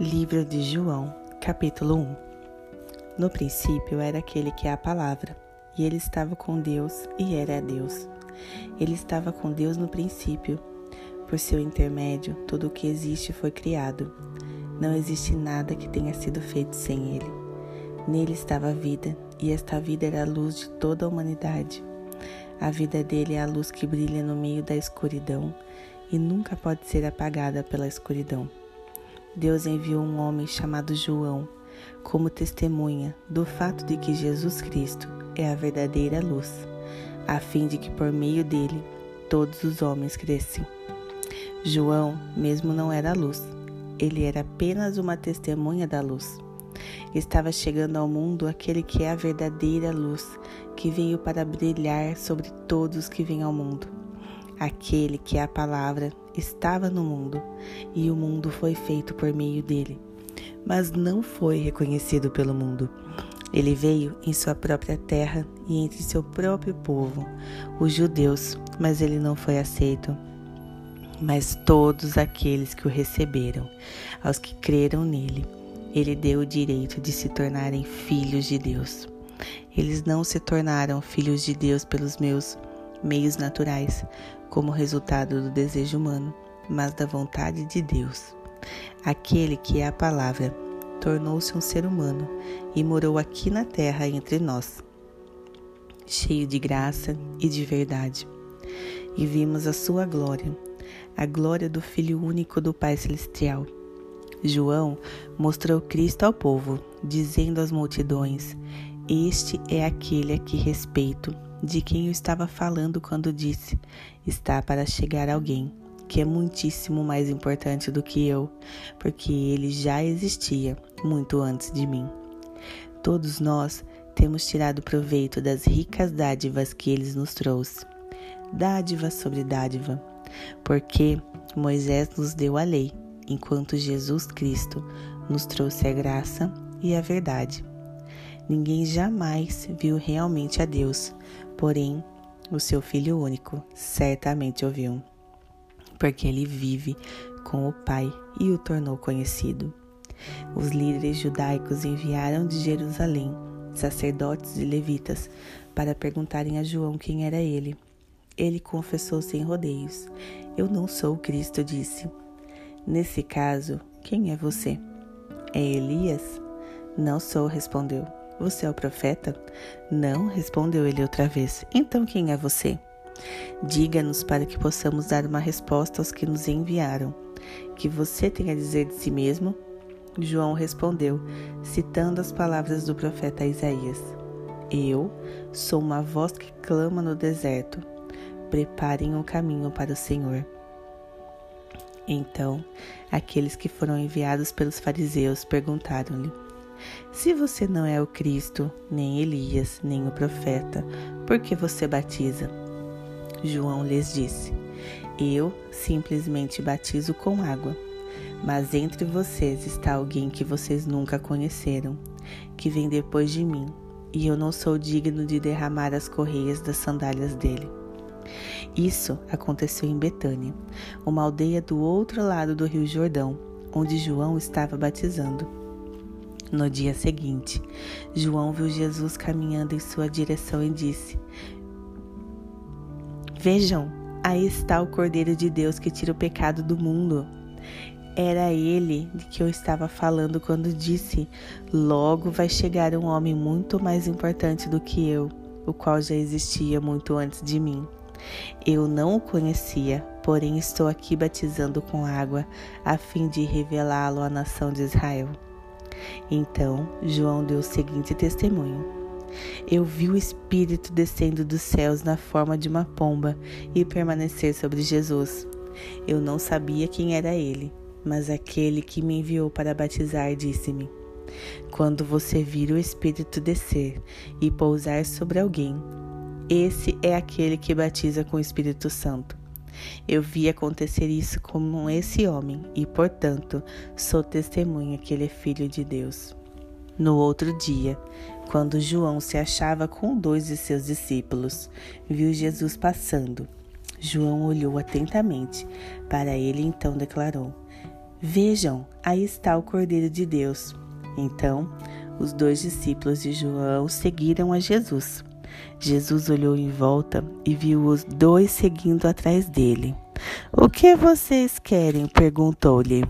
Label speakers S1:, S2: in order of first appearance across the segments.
S1: Livro de João, capítulo 1 No princípio era aquele que é a palavra, e ele estava com Deus e era Deus. Ele estava com Deus no princípio. Por seu intermédio, tudo o que existe foi criado. Não existe nada que tenha sido feito sem ele. Nele estava a vida, e esta vida era a luz de toda a humanidade. A vida dele é a luz que brilha no meio da escuridão e nunca pode ser apagada pela escuridão. Deus enviou um homem chamado João como testemunha do fato de que Jesus Cristo é a verdadeira luz, a fim de que por meio dele todos os homens crescem. João mesmo não era luz, ele era apenas uma testemunha da luz. Estava chegando ao mundo aquele que é a verdadeira luz, que veio para brilhar sobre todos que vêm ao mundo. Aquele que é a palavra estava no mundo e o mundo foi feito por meio dele, mas não foi reconhecido pelo mundo. Ele veio em sua própria terra e entre seu próprio povo, os judeus, mas ele não foi aceito. Mas todos aqueles que o receberam, aos que creram nele, ele deu o direito de se tornarem filhos de Deus. Eles não se tornaram filhos de Deus pelos meus meios naturais, como resultado do desejo humano, mas da vontade de Deus. Aquele que é a palavra tornou-se um ser humano e morou aqui na terra entre nós, cheio de graça e de verdade. E vimos a sua glória, a glória do Filho único do Pai Celestial. João mostrou Cristo ao povo, dizendo às multidões: Este é aquele a que respeito de quem eu estava falando quando disse: Está para chegar alguém que é muitíssimo mais importante do que eu, porque ele já existia muito antes de mim. Todos nós temos tirado proveito das ricas dádivas que ele nos trouxe. Dádiva sobre dádiva, porque Moisés nos deu a lei, enquanto Jesus Cristo nos trouxe a graça e a verdade. Ninguém jamais viu realmente a Deus, porém, o seu Filho único certamente ouviu, porque ele vive com o Pai e o tornou conhecido. Os líderes judaicos enviaram de Jerusalém sacerdotes e levitas para perguntarem a João quem era ele. Ele confessou sem rodeios: Eu não sou o Cristo, disse. Nesse caso, quem é você? É Elias? Não sou, respondeu. Você é o profeta? Não, respondeu ele outra vez. Então quem é você? Diga-nos para que possamos dar uma resposta aos que nos enviaram. Que você tem a dizer de si mesmo? João respondeu, citando as palavras do profeta Isaías: Eu sou uma voz que clama no deserto. Preparem o um caminho para o Senhor. Então, aqueles que foram enviados pelos fariseus perguntaram-lhe: se você não é o Cristo, nem Elias, nem o profeta, por que você batiza? João lhes disse: Eu simplesmente batizo com água. Mas entre vocês está alguém que vocês nunca conheceram, que vem depois de mim, e eu não sou digno de derramar as correias das sandálias dele. Isso aconteceu em Betânia, uma aldeia do outro lado do Rio Jordão, onde João estava batizando. No dia seguinte, João viu Jesus caminhando em sua direção e disse: Vejam, aí está o Cordeiro de Deus que tira o pecado do mundo. Era ele de que eu estava falando quando disse: Logo vai chegar um homem muito mais importante do que eu, o qual já existia muito antes de mim. Eu não o conhecia, porém estou aqui batizando com água, a fim de revelá-lo à nação de Israel. Então João deu o seguinte testemunho: Eu vi o Espírito descendo dos céus na forma de uma pomba e permanecer sobre Jesus. Eu não sabia quem era ele, mas aquele que me enviou para batizar disse-me: Quando você vir o Espírito descer e pousar sobre alguém, esse é aquele que batiza com o Espírito Santo. Eu vi acontecer isso com esse homem e, portanto, sou testemunha que ele é filho de Deus. No outro dia, quando João se achava com dois de seus discípulos, viu Jesus passando. João olhou atentamente para ele e então declarou: Vejam, aí está o Cordeiro de Deus. Então, os dois discípulos de João seguiram a Jesus. Jesus olhou em volta e viu os dois seguindo atrás dele. O que vocês querem? perguntou-lhe.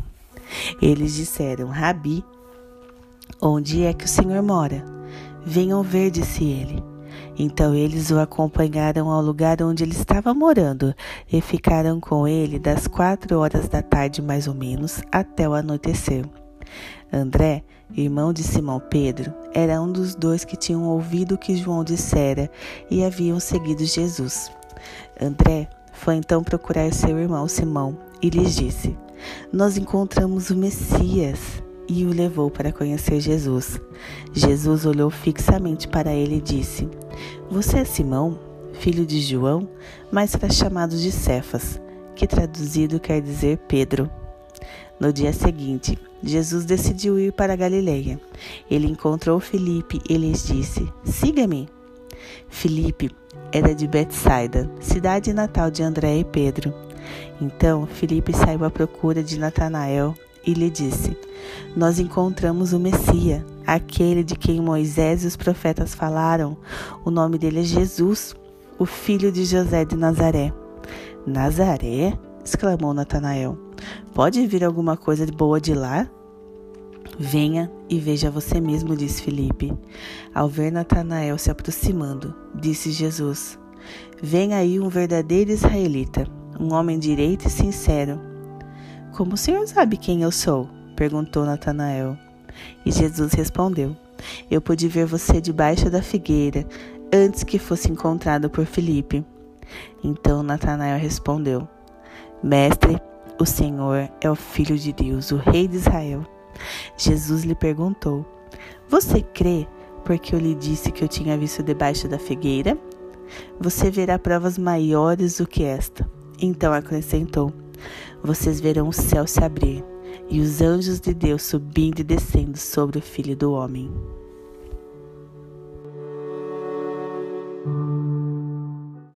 S1: Eles disseram: Rabi, onde é que o Senhor mora? Venham ver, disse ele. Então eles o acompanharam ao lugar onde ele estava morando e ficaram com ele das quatro horas da tarde, mais ou menos, até o anoitecer. André, irmão de Simão Pedro, era um dos dois que tinham ouvido o que João dissera e haviam seguido Jesus. André foi então procurar seu irmão Simão e lhes disse: Nós encontramos o Messias e o levou para conhecer Jesus. Jesus olhou fixamente para ele e disse: Você é Simão, filho de João, mas será chamado de Cefas, que traduzido quer dizer Pedro. No dia seguinte, Jesus decidiu ir para Galileia. Ele encontrou Filipe e lhes disse: Siga-me. Filipe era de Betsaida, cidade natal de André e Pedro. Então Filipe saiu à procura de Natanael e lhe disse: Nós encontramos o Messias, aquele de quem Moisés e os profetas falaram. O nome dele é Jesus, o filho de José de Nazaré. Nazaré? Exclamou Natanael. Pode vir alguma coisa boa de lá? Venha e veja você mesmo, disse Felipe. Ao ver Natanael se aproximando, disse Jesus: Vem aí um verdadeiro israelita, um homem direito e sincero como o senhor sabe quem eu sou? perguntou Natanael. E Jesus respondeu: Eu pude ver você debaixo da figueira antes que fosse encontrado por Felipe. Então Natanael respondeu: Mestre, o Senhor é o Filho de Deus, o Rei de Israel. Jesus lhe perguntou: Você crê porque eu lhe disse que eu tinha visto debaixo da figueira? Você verá provas maiores do que esta. Então acrescentou: vocês verão o céu se abrir e os anjos de Deus subindo e descendo sobre o Filho do Homem.